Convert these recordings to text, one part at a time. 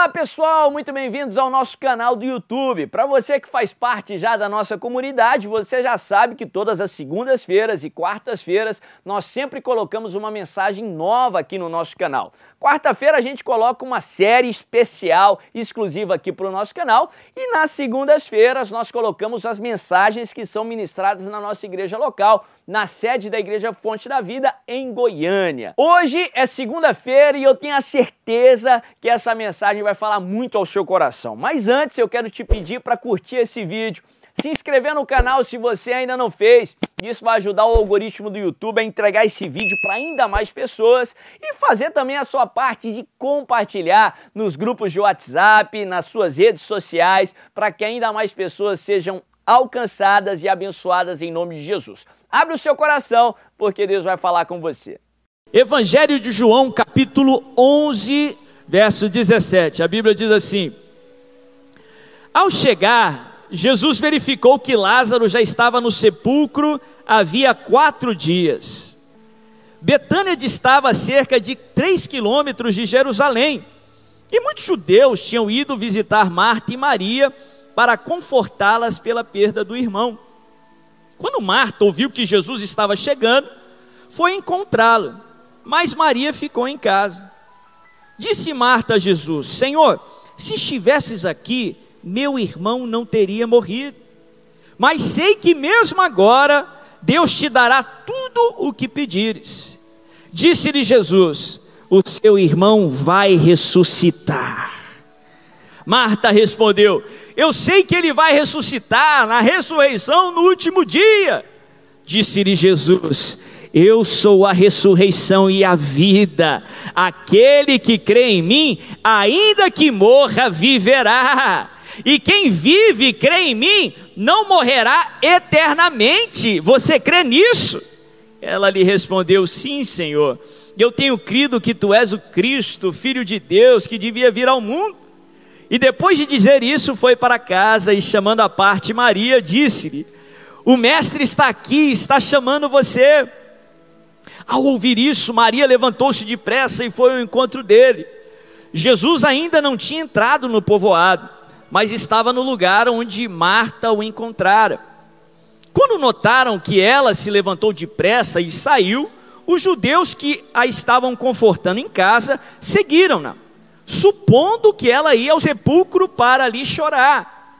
Olá pessoal, muito bem-vindos ao nosso canal do YouTube. Para você que faz parte já da nossa comunidade, você já sabe que todas as segundas-feiras e quartas-feiras nós sempre colocamos uma mensagem nova aqui no nosso canal. Quarta-feira a gente coloca uma série especial exclusiva aqui para o nosso canal e nas segundas-feiras nós colocamos as mensagens que são ministradas na nossa igreja local, na sede da Igreja Fonte da Vida em Goiânia. Hoje é segunda-feira e eu tenho a certeza que essa mensagem vai falar muito ao seu coração. Mas antes eu quero te pedir para curtir esse vídeo, se inscrever no canal se você ainda não fez. Isso vai ajudar o algoritmo do YouTube a entregar esse vídeo para ainda mais pessoas e fazer também a sua parte de compartilhar nos grupos de WhatsApp, nas suas redes sociais, para que ainda mais pessoas sejam alcançadas e abençoadas em nome de Jesus. Abre o seu coração, porque Deus vai falar com você. Evangelho de João, capítulo 11, verso 17. A Bíblia diz assim: Ao chegar, Jesus verificou que Lázaro já estava no sepulcro havia quatro dias. Betânia distava a cerca de três quilômetros de Jerusalém, e muitos judeus tinham ido visitar Marta e Maria para confortá-las pela perda do irmão. Quando Marta ouviu que Jesus estava chegando, foi encontrá-lo, mas Maria ficou em casa. Disse Marta a Jesus: Senhor, se estivesses aqui, meu irmão não teria morrido. Mas sei que mesmo agora Deus te dará tudo o que pedires. Disse-lhe Jesus: O seu irmão vai ressuscitar. Marta respondeu: Eu sei que ele vai ressuscitar na ressurreição no último dia. Disse-lhe Jesus: eu sou a ressurreição e a vida. Aquele que crê em mim, ainda que morra, viverá. E quem vive e crê em mim, não morrerá eternamente. Você crê nisso? Ela lhe respondeu: Sim, Senhor. Eu tenho crido que tu és o Cristo, filho de Deus, que devia vir ao mundo. E depois de dizer isso, foi para casa e, chamando a parte Maria, disse-lhe: O Mestre está aqui, está chamando você. Ao ouvir isso, Maria levantou-se depressa e foi ao encontro dele. Jesus ainda não tinha entrado no povoado, mas estava no lugar onde Marta o encontrara. Quando notaram que ela se levantou depressa e saiu, os judeus que a estavam confortando em casa seguiram-na, supondo que ela ia ao sepulcro para ali chorar.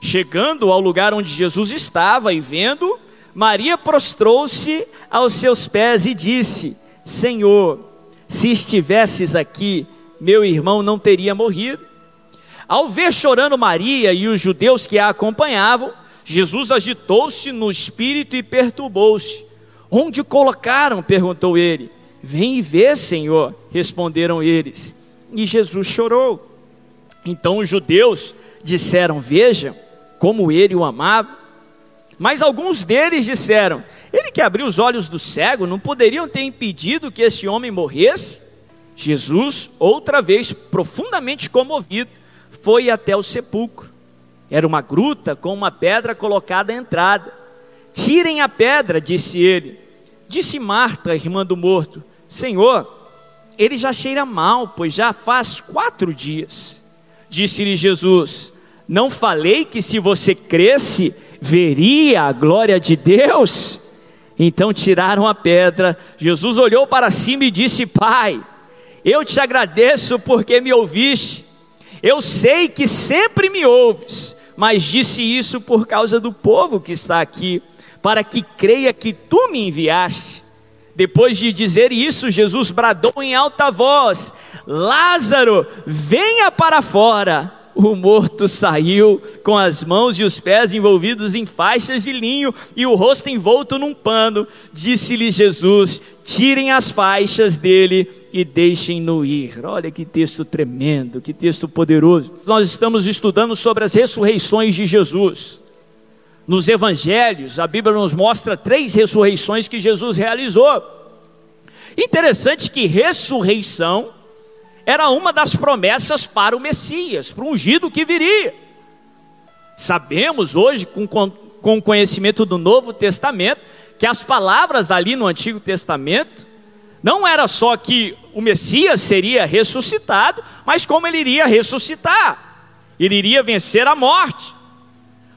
Chegando ao lugar onde Jesus estava e vendo, Maria prostrou-se aos seus pés e disse: Senhor, se estivesses aqui, meu irmão não teria morrido. Ao ver chorando Maria e os judeus que a acompanhavam, Jesus agitou-se no espírito e perturbou-se. Onde colocaram? perguntou ele. Vem e vê, Senhor, responderam eles. E Jesus chorou. Então os judeus disseram: Vejam como ele o amava. Mas alguns deles disseram: Ele que abriu os olhos do cego, não poderiam ter impedido que esse homem morresse? Jesus, outra vez profundamente comovido, foi até o sepulcro. Era uma gruta com uma pedra colocada à entrada. Tirem a pedra, disse ele. Disse Marta, irmã do morto: Senhor, ele já cheira mal, pois já faz quatro dias. Disse-lhe Jesus: Não falei que se você cresce, veria a glória de Deus? Então tiraram a pedra. Jesus olhou para cima e disse: Pai, eu te agradeço porque me ouviste. Eu sei que sempre me ouves, mas disse isso por causa do povo que está aqui, para que creia que tu me enviaste. Depois de dizer isso, Jesus bradou em alta voz: Lázaro, venha para fora o morto saiu com as mãos e os pés envolvidos em faixas de linho e o rosto envolto num pano. Disse-lhe Jesus: Tirem as faixas dele e deixem-no ir. Olha que texto tremendo, que texto poderoso. Nós estamos estudando sobre as ressurreições de Jesus. Nos evangelhos, a Bíblia nos mostra três ressurreições que Jesus realizou. Interessante que ressurreição era uma das promessas para o Messias, para o ungido que viria. Sabemos hoje, com, com o conhecimento do Novo Testamento, que as palavras ali no Antigo Testamento não era só que o Messias seria ressuscitado, mas como ele iria ressuscitar? Ele iria vencer a morte.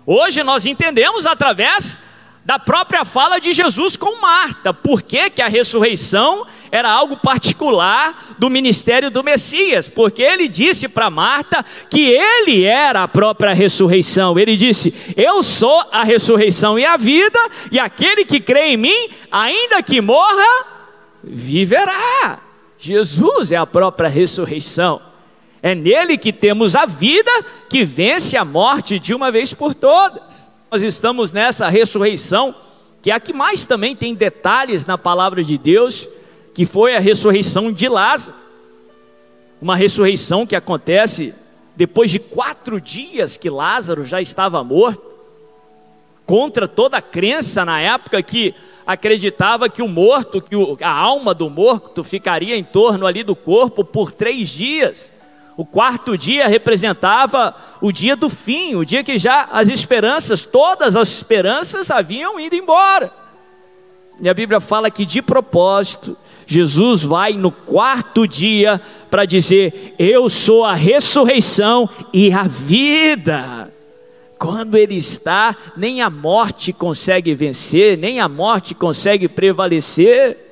Hoje nós entendemos através da própria fala de Jesus com Marta, por que, que a ressurreição era algo particular do ministério do Messias, porque ele disse para Marta que ele era a própria ressurreição. Ele disse: Eu sou a ressurreição e a vida, e aquele que crê em mim, ainda que morra, viverá. Jesus é a própria ressurreição. É nele que temos a vida que vence a morte de uma vez por todas. Nós estamos nessa ressurreição, que é a que mais também tem detalhes na palavra de Deus, que foi a ressurreição de Lázaro. Uma ressurreição que acontece depois de quatro dias que Lázaro já estava morto, contra toda a crença na época que acreditava que o morto, que a alma do morto ficaria em torno ali do corpo por três dias. O quarto dia representava o dia do fim, o dia que já as esperanças, todas as esperanças haviam ido embora. E a Bíblia fala que de propósito, Jesus vai no quarto dia para dizer: Eu sou a ressurreição e a vida. Quando ele está, nem a morte consegue vencer, nem a morte consegue prevalecer.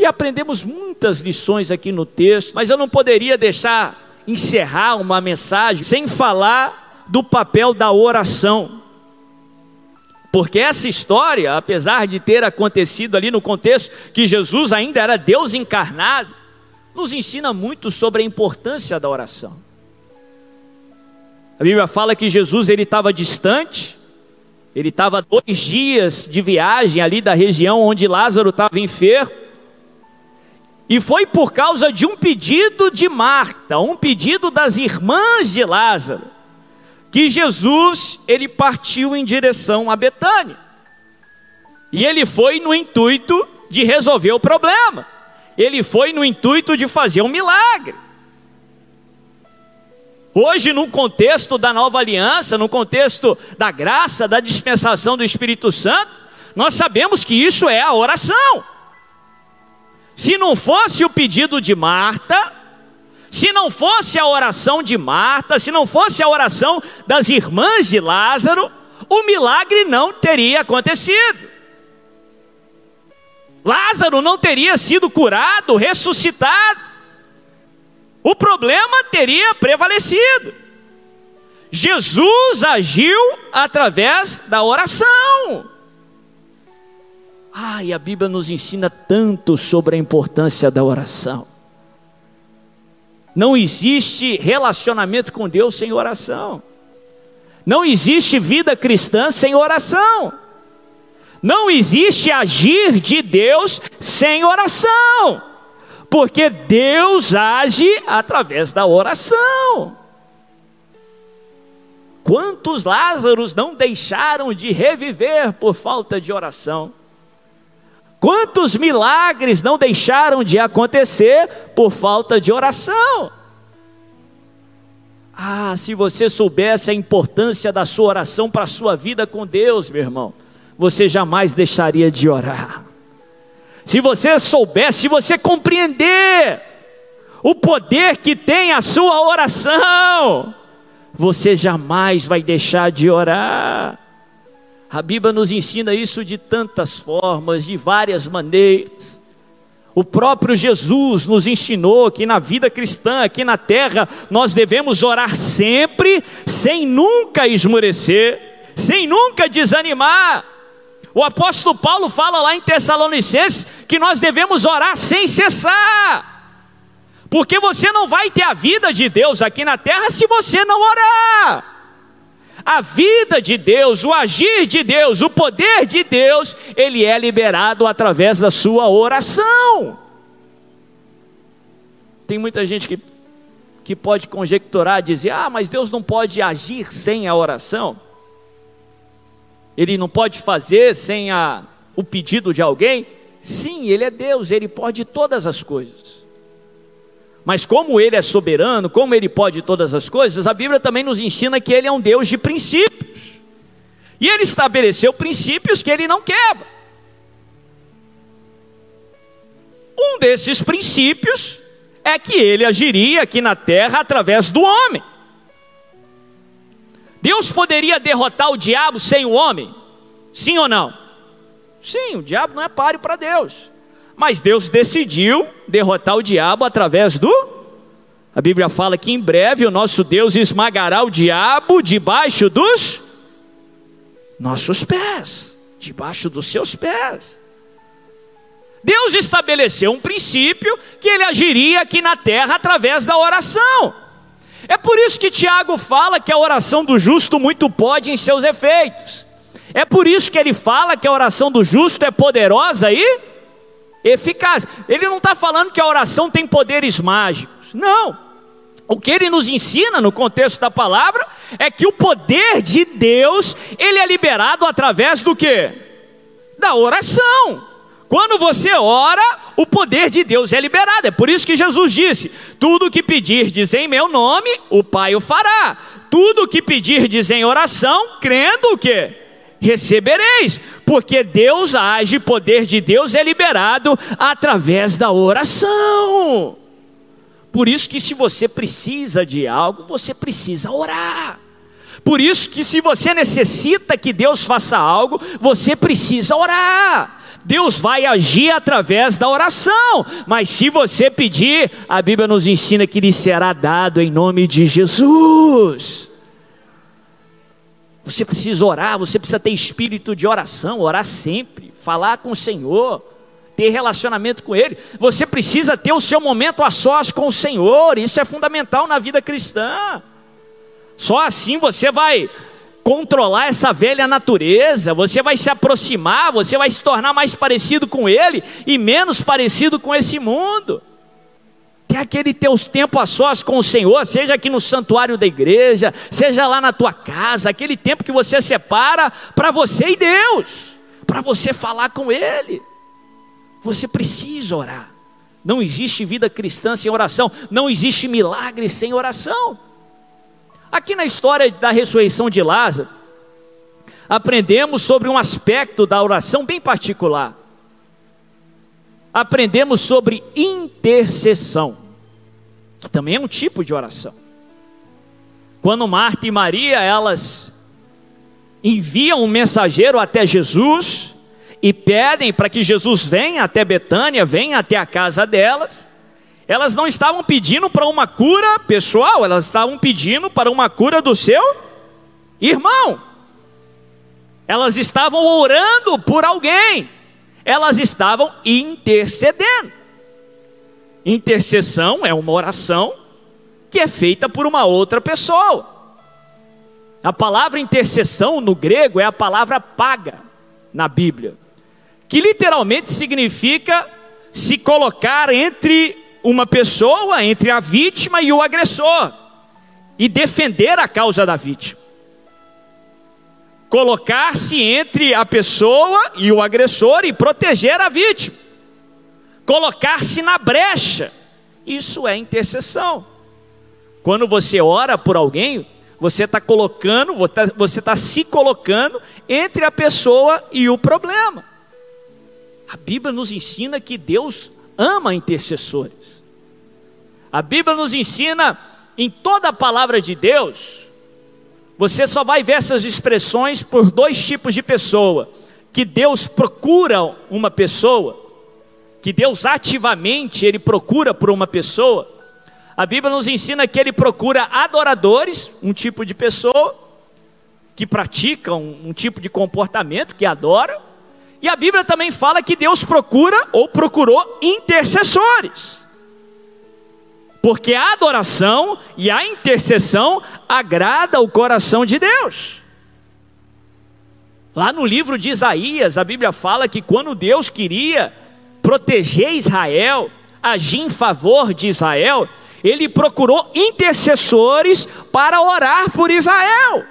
E aprendemos muitas lições aqui no texto, mas eu não poderia deixar encerrar uma mensagem sem falar do papel da oração. Porque essa história, apesar de ter acontecido ali no contexto que Jesus ainda era Deus encarnado, nos ensina muito sobre a importância da oração. A Bíblia fala que Jesus ele estava distante, ele estava dois dias de viagem ali da região onde Lázaro estava enfermo. E foi por causa de um pedido de Marta, um pedido das irmãs de Lázaro, que Jesus ele partiu em direção a Betânia. E ele foi no intuito de resolver o problema. Ele foi no intuito de fazer um milagre. Hoje, no contexto da nova aliança, no contexto da graça, da dispensação do Espírito Santo, nós sabemos que isso é a oração. Se não fosse o pedido de Marta, se não fosse a oração de Marta, se não fosse a oração das irmãs de Lázaro, o milagre não teria acontecido. Lázaro não teria sido curado, ressuscitado. O problema teria prevalecido. Jesus agiu através da oração. Ai, a Bíblia nos ensina tanto sobre a importância da oração. Não existe relacionamento com Deus sem oração. Não existe vida cristã sem oração. Não existe agir de Deus sem oração. Porque Deus age através da oração. Quantos Lázaros não deixaram de reviver por falta de oração? Quantos milagres não deixaram de acontecer por falta de oração? Ah, se você soubesse a importância da sua oração para a sua vida com Deus, meu irmão, você jamais deixaria de orar. Se você soubesse, se você compreender o poder que tem a sua oração, você jamais vai deixar de orar. A Bíblia nos ensina isso de tantas formas, de várias maneiras. O próprio Jesus nos ensinou que na vida cristã, aqui na terra, nós devemos orar sempre, sem nunca esmorecer, sem nunca desanimar. O apóstolo Paulo fala lá em Tessalonicenses que nós devemos orar sem cessar, porque você não vai ter a vida de Deus aqui na terra se você não orar. A vida de Deus, o agir de Deus, o poder de Deus, ele é liberado através da sua oração. Tem muita gente que, que pode conjecturar, dizer: ah, mas Deus não pode agir sem a oração. Ele não pode fazer sem a, o pedido de alguém. Sim, Ele é Deus, Ele pode todas as coisas. Mas como ele é soberano, como ele pode todas as coisas, a Bíblia também nos ensina que ele é um Deus de princípios. E ele estabeleceu princípios que ele não quebra. Um desses princípios é que ele agiria aqui na terra através do homem. Deus poderia derrotar o diabo sem o homem? Sim ou não? Sim, o diabo não é páreo para Deus. Mas Deus decidiu derrotar o diabo através do. A Bíblia fala que em breve o nosso Deus esmagará o diabo debaixo dos nossos pés, debaixo dos seus pés. Deus estabeleceu um princípio que ele agiria aqui na terra através da oração. É por isso que Tiago fala que a oração do justo muito pode em seus efeitos. É por isso que ele fala que a oração do justo é poderosa e eficaz. Ele não está falando que a oração tem poderes mágicos. Não. O que ele nos ensina no contexto da palavra é que o poder de Deus, ele é liberado através do que? Da oração. Quando você ora, o poder de Deus é liberado. É por isso que Jesus disse: Tudo que pedirdes em meu nome, o Pai o fará. Tudo que pedirdes em oração, crendo o quê? Recebereis, porque Deus age, poder de Deus é liberado através da oração. Por isso que se você precisa de algo, você precisa orar. Por isso que se você necessita que Deus faça algo, você precisa orar. Deus vai agir através da oração, mas se você pedir, a Bíblia nos ensina que lhe será dado em nome de Jesus. Você precisa orar, você precisa ter espírito de oração, orar sempre, falar com o Senhor, ter relacionamento com Ele. Você precisa ter o seu momento a sós com o Senhor, isso é fundamental na vida cristã. Só assim você vai controlar essa velha natureza, você vai se aproximar, você vai se tornar mais parecido com Ele e menos parecido com esse mundo. Ter aquele teu tempo a sós com o Senhor, seja aqui no santuário da igreja, seja lá na tua casa, aquele tempo que você separa para você e Deus, para você falar com Ele. Você precisa orar. Não existe vida cristã sem oração, não existe milagre sem oração. Aqui na história da ressurreição de Lázaro, aprendemos sobre um aspecto da oração bem particular. Aprendemos sobre intercessão, que também é um tipo de oração. Quando Marta e Maria, elas enviam um mensageiro até Jesus e pedem para que Jesus venha até Betânia, venha até a casa delas elas não estavam pedindo para uma cura pessoal, elas estavam pedindo para uma cura do seu irmão. Elas estavam orando por alguém, elas estavam intercedendo. Intercessão é uma oração que é feita por uma outra pessoa. A palavra intercessão no grego é a palavra paga na Bíblia, que literalmente significa se colocar entre uma pessoa entre a vítima e o agressor e defender a causa da vítima. Colocar-se entre a pessoa e o agressor e proteger a vítima. Colocar-se na brecha. Isso é intercessão. Quando você ora por alguém, você está colocando, você está se colocando entre a pessoa e o problema. A Bíblia nos ensina que Deus ama intercessores. A Bíblia nos ensina em toda a palavra de Deus, você só vai ver essas expressões por dois tipos de pessoa: que Deus procura uma pessoa, que Deus ativamente ele procura por uma pessoa. A Bíblia nos ensina que ele procura adoradores, um tipo de pessoa que pratica um, um tipo de comportamento que adora. E a Bíblia também fala que Deus procura ou procurou intercessores. Porque a adoração e a intercessão agrada o coração de Deus. Lá no livro de Isaías, a Bíblia fala que quando Deus queria proteger Israel, agir em favor de Israel, ele procurou intercessores para orar por Israel.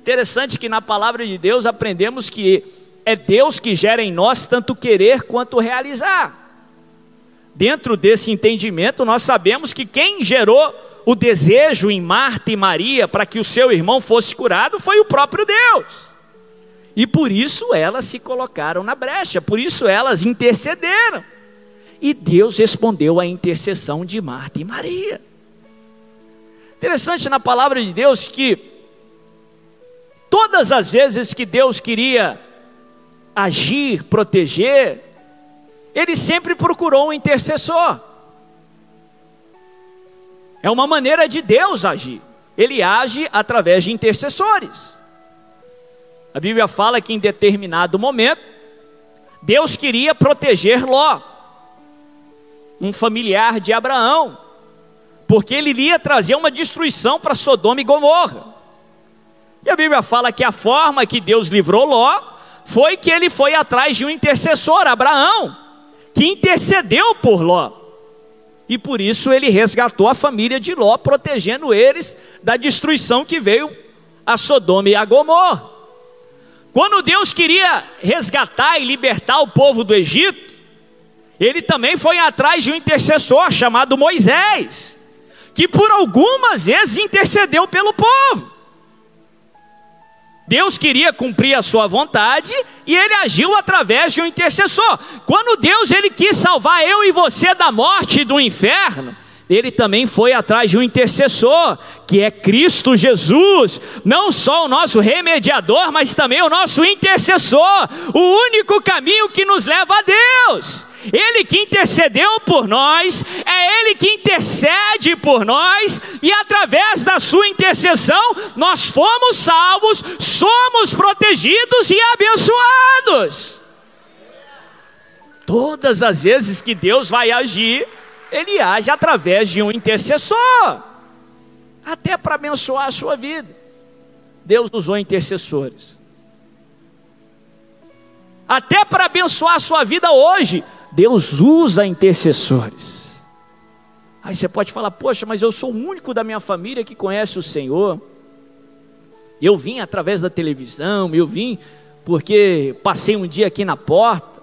Interessante que na palavra de Deus aprendemos que é Deus que gera em nós tanto querer quanto realizar. Dentro desse entendimento, nós sabemos que quem gerou o desejo em Marta e Maria para que o seu irmão fosse curado foi o próprio Deus. E por isso elas se colocaram na brecha, por isso elas intercederam. E Deus respondeu à intercessão de Marta e Maria. Interessante na palavra de Deus que todas as vezes que Deus queria agir, proteger, ele sempre procurou um intercessor. É uma maneira de Deus agir. Ele age através de intercessores. A Bíblia fala que em determinado momento, Deus queria proteger Ló, um familiar de Abraão, porque ele iria trazer uma destruição para Sodoma e Gomorra. E a Bíblia fala que a forma que Deus livrou Ló foi que ele foi atrás de um intercessor, Abraão, que intercedeu por Ló. E por isso ele resgatou a família de Ló, protegendo eles da destruição que veio a Sodoma e a Gomorra. Quando Deus queria resgatar e libertar o povo do Egito, ele também foi atrás de um intercessor chamado Moisés, que por algumas vezes intercedeu pelo povo. Deus queria cumprir a sua vontade e ele agiu através de um intercessor. Quando Deus ele quis salvar eu e você da morte e do inferno, ele também foi atrás de um intercessor, que é Cristo Jesus, não só o nosso remediador, mas também o nosso intercessor, o único caminho que nos leva a Deus. Ele que intercedeu por nós, é Ele que intercede por nós, e através da Sua intercessão, nós fomos salvos, somos protegidos e abençoados. Todas as vezes que Deus vai agir, Ele age através de um intercessor, até para abençoar a sua vida. Deus usou intercessores. Até para abençoar a sua vida hoje, Deus usa intercessores. Aí você pode falar, poxa, mas eu sou o único da minha família que conhece o Senhor. Eu vim através da televisão, eu vim porque passei um dia aqui na porta.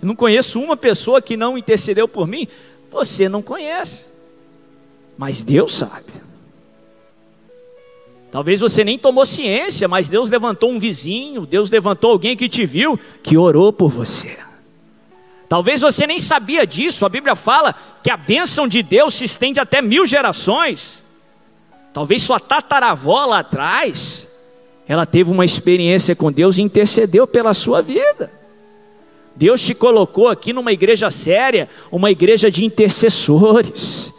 Eu não conheço uma pessoa que não intercedeu por mim. Você não conhece, mas Deus sabe. Talvez você nem tomou ciência, mas Deus levantou um vizinho, Deus levantou alguém que te viu, que orou por você. Talvez você nem sabia disso, a Bíblia fala que a bênção de Deus se estende até mil gerações. Talvez sua tataravó lá atrás, ela teve uma experiência com Deus e intercedeu pela sua vida. Deus te colocou aqui numa igreja séria, uma igreja de intercessores.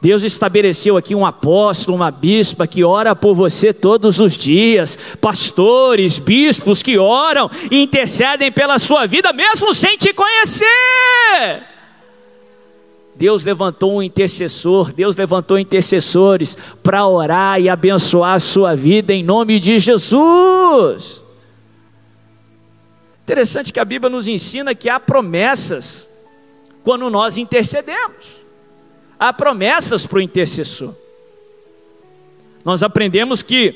Deus estabeleceu aqui um apóstolo, uma bispa que ora por você todos os dias, pastores, bispos que oram e intercedem pela sua vida, mesmo sem te conhecer. Deus levantou um intercessor, Deus levantou intercessores para orar e abençoar a sua vida em nome de Jesus. Interessante que a Bíblia nos ensina que há promessas quando nós intercedemos há promessas para o intercessor. Nós aprendemos que,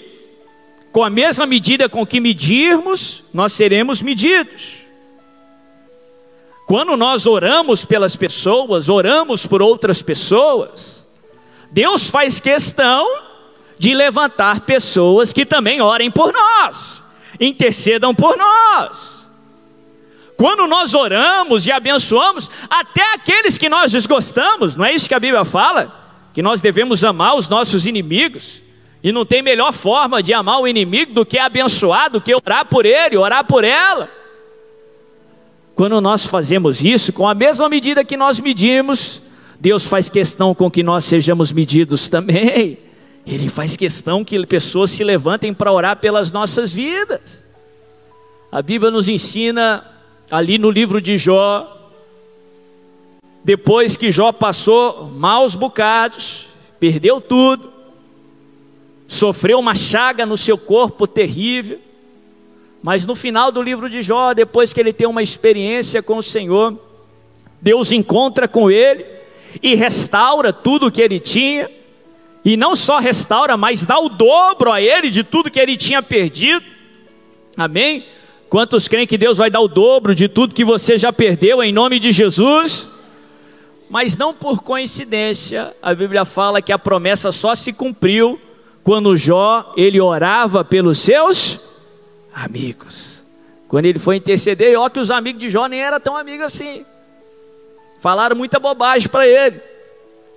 com a mesma medida com que medirmos, nós seremos medidos. Quando nós oramos pelas pessoas, oramos por outras pessoas, Deus faz questão de levantar pessoas que também orem por nós, intercedam por nós. Quando nós oramos e abençoamos, até aqueles que nós desgostamos, não é isso que a Bíblia fala? Que nós devemos amar os nossos inimigos. E não tem melhor forma de amar o inimigo do que abençoar, do que orar por ele, orar por ela. Quando nós fazemos isso, com a mesma medida que nós medimos, Deus faz questão com que nós sejamos medidos também. Ele faz questão que pessoas se levantem para orar pelas nossas vidas. A Bíblia nos ensina ali no livro de Jó, depois que Jó passou maus bocados, perdeu tudo, sofreu uma chaga no seu corpo terrível, mas no final do livro de Jó, depois que ele tem uma experiência com o Senhor, Deus encontra com ele e restaura tudo o que ele tinha, e não só restaura, mas dá o dobro a ele de tudo que ele tinha perdido. Amém? Quantos creem que Deus vai dar o dobro de tudo que você já perdeu em nome de Jesus? Mas não por coincidência, a Bíblia fala que a promessa só se cumpriu quando Jó ele orava pelos seus amigos. Quando ele foi interceder, ó que os amigos de Jó nem eram tão amigos assim. Falaram muita bobagem para ele.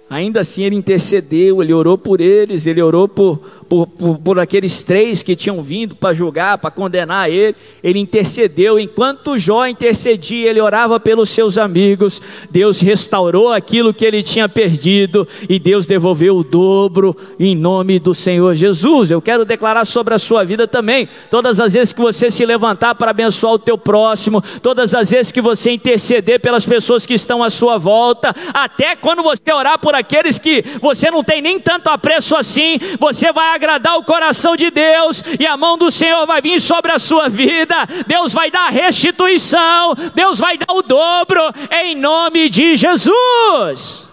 Ainda assim ele intercedeu, ele orou por eles, ele orou por, por, por, por aqueles três que tinham vindo para julgar, para condenar ele. Ele intercedeu, enquanto Jó intercedia, ele orava pelos seus amigos. Deus restaurou aquilo que ele tinha perdido e Deus devolveu o dobro em nome do Senhor Jesus. Eu quero declarar sobre a sua vida também. Todas as vezes que você se levantar para abençoar o teu próximo, todas as vezes que você interceder pelas pessoas que estão à sua volta, até quando você orar por aqueles que você não tem nem tanto apreço assim, você vai agradar o coração de Deus e a mão do Senhor vai vir sobre a sua vida. Deus vai dar restituição, Deus vai dar o dobro em nome de Jesus.